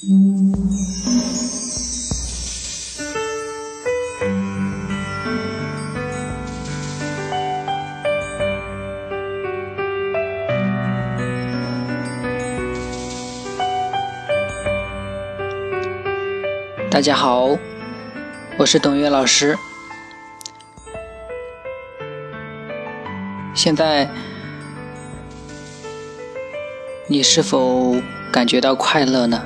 大家好，我是董月老师。现在，你是否感觉到快乐呢？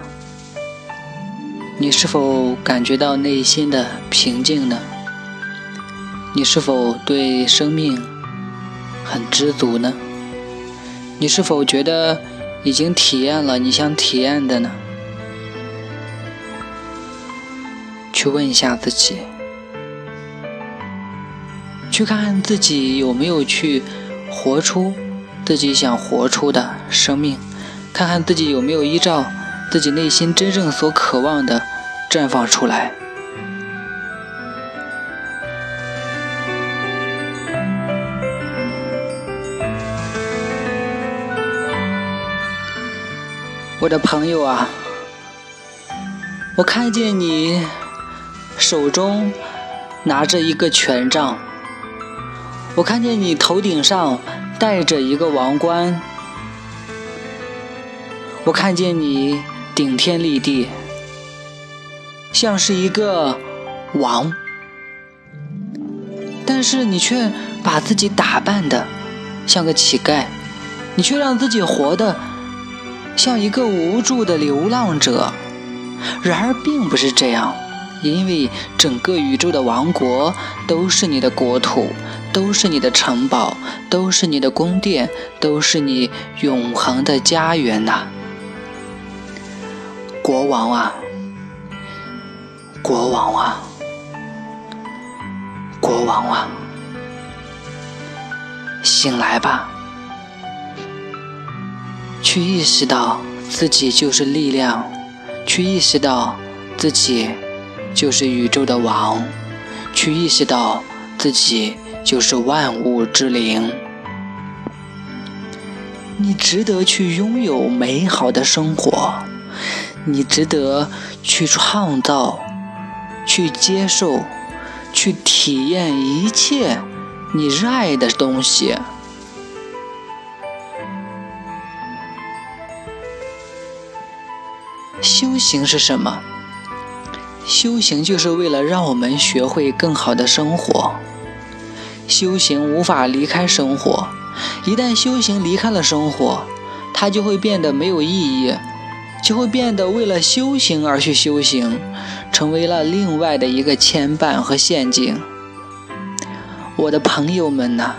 你是否感觉到内心的平静呢？你是否对生命很知足呢？你是否觉得已经体验了你想体验的呢？去问一下自己，去看看自己有没有去活出自己想活出的生命，看看自己有没有依照自己内心真正所渴望的绽放出来。我的朋友啊，我看见你。手中拿着一个权杖，我看见你头顶上戴着一个王冠，我看见你顶天立地，像是一个王，但是你却把自己打扮的像个乞丐，你却让自己活的像一个无助的流浪者，然而并不是这样。因为整个宇宙的王国都是你的国土，都是你的城堡，都是你的宫殿，都是你永恒的家园呐！国王啊，国王啊，国王啊，醒来吧，去意识到自己就是力量，去意识到自己。就是宇宙的王，去意识到自己就是万物之灵。你值得去拥有美好的生活，你值得去创造、去接受、去体验一切你热爱的东西。修行是什么？修行就是为了让我们学会更好的生活。修行无法离开生活，一旦修行离开了生活，它就会变得没有意义，就会变得为了修行而去修行，成为了另外的一个牵绊和陷阱。我的朋友们呐，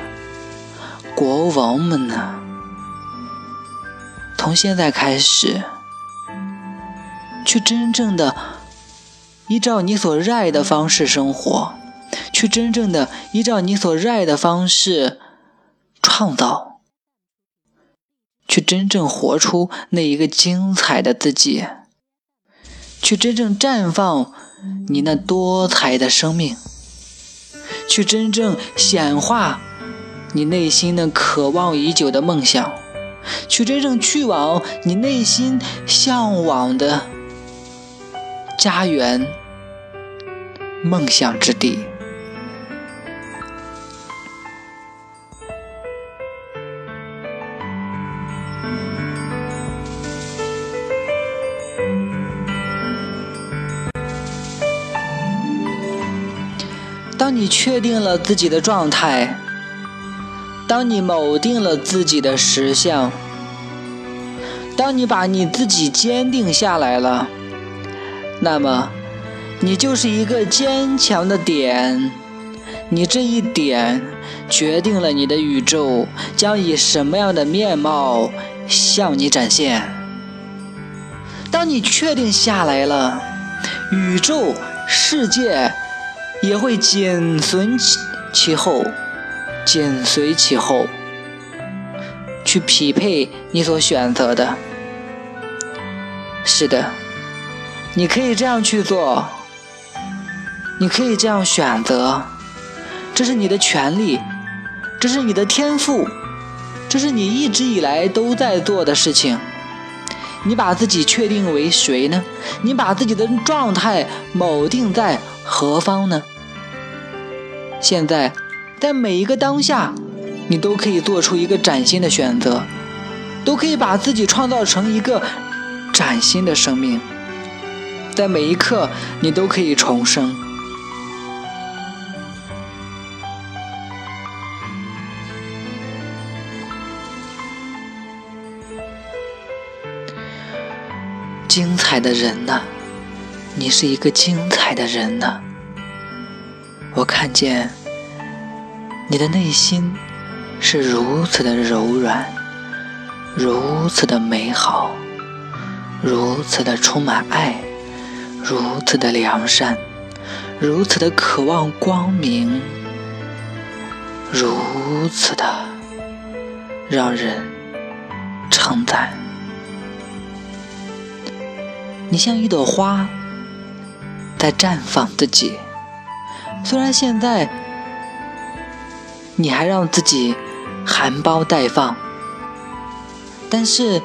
国王们呐，从现在开始，去真正的。依照你所热爱的方式生活，去真正的依照你所热爱的方式创造，去真正活出那一个精彩的自己，去真正绽放你那多彩的生命，去真正显化你内心的渴望已久的梦想，去真正去往你内心向往的。家园，梦想之地。当你确定了自己的状态，当你锚定了自己的实相，当你把你自己坚定下来了。那么，你就是一个坚强的点，你这一点决定了你的宇宙将以什么样的面貌向你展现。当你确定下来了，宇宙世界也会紧随其其后，紧随其后，去匹配你所选择的。是的。你可以这样去做，你可以这样选择，这是你的权利，这是你的天赋，这是你一直以来都在做的事情。你把自己确定为谁呢？你把自己的状态锚定在何方呢？现在，在每一个当下，你都可以做出一个崭新的选择，都可以把自己创造成一个崭新的生命。在每一刻，你都可以重生。精彩的人呢？你是一个精彩的人呢。我看见你的内心是如此的柔软，如此的美好，如此的充满爱，如此的良善，如此的渴望光明，如此的让人称赞。你像一朵花，在绽放自己。虽然现在你还让自己含苞待放，但是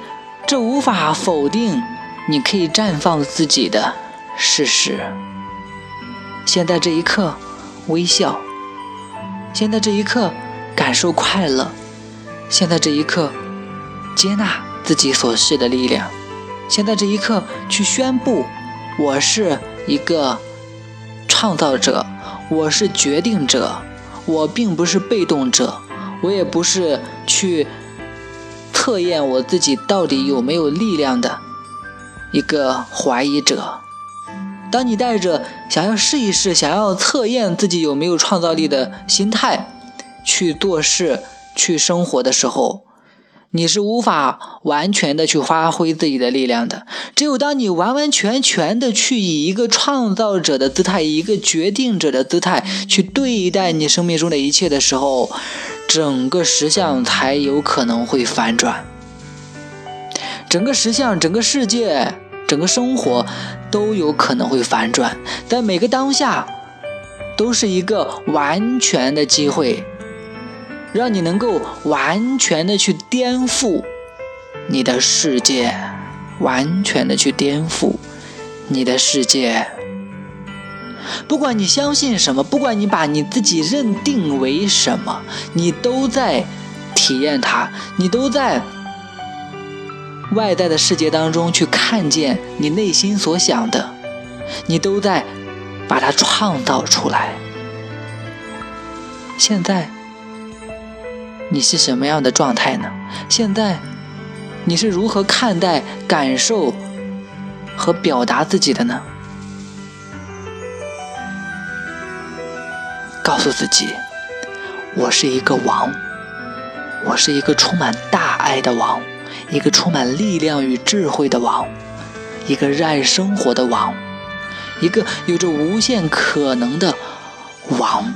这无法否定你可以绽放自己的事实。现在这一刻，微笑；现在这一刻，感受快乐；现在这一刻，接纳自己所示的力量。现在这一刻，去宣布，我是一个创造者，我是决定者，我并不是被动者，我也不是去测验我自己到底有没有力量的一个怀疑者。当你带着想要试一试、想要测验自己有没有创造力的心态去做事、去生活的时候，你是无法完全的去发挥自己的力量的。只有当你完完全全的去以一个创造者的姿态，以一个决定者的姿态去对待你生命中的一切的时候，整个实相才有可能会反转。整个实相、整个世界、整个生活都有可能会反转。在每个当下，都是一个完全的机会。让你能够完全的去颠覆你的世界，完全的去颠覆你的世界。不管你相信什么，不管你把你自己认定为什么，你都在体验它，你都在外在的世界当中去看见你内心所想的，你都在把它创造出来。现在。你是什么样的状态呢？现在，你是如何看待、感受和表达自己的呢？告诉自己，我是一个王，我是一个充满大爱的王，一个充满力量与智慧的王，一个热爱生活的王，一个有着无限可能的王。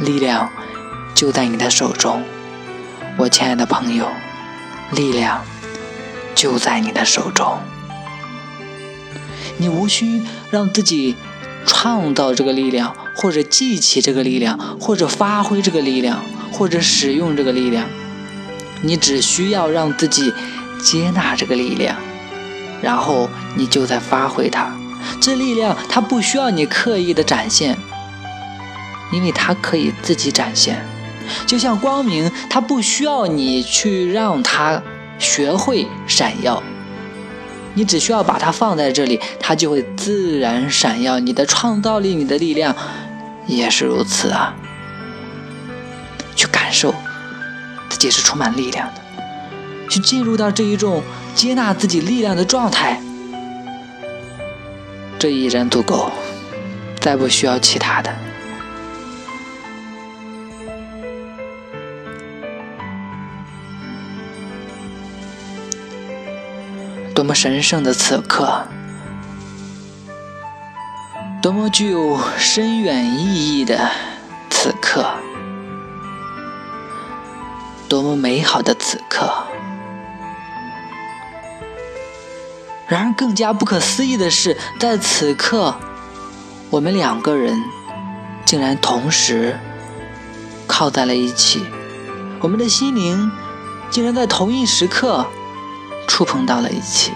力量就在你的手中，我亲爱的朋友，力量就在你的手中。你无需让自己创造这个力量，或者记起这个力量，或者发挥这个力量，或者使用这个力量。你只需要让自己接纳这个力量，然后你就在发挥它。这力量它不需要你刻意的展现。因为它可以自己展现，就像光明，它不需要你去让它学会闪耀，你只需要把它放在这里，它就会自然闪耀。你的创造力，你的力量也是如此啊！去感受自己是充满力量的，去进入到这一种接纳自己力量的状态，这已然足够，再不需要其他的。多么神圣的此刻，多么具有深远意义的此刻，多么美好的此刻。然而，更加不可思议的是，在此刻，我们两个人竟然同时靠在了一起。我们的心灵竟然在同一时刻触碰到了一起。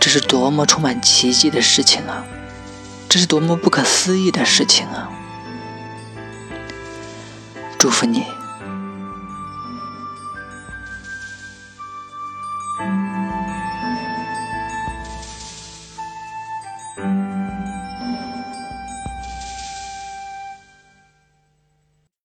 这是多么充满奇迹的事情啊！这是多么不可思议的事情啊！祝福你。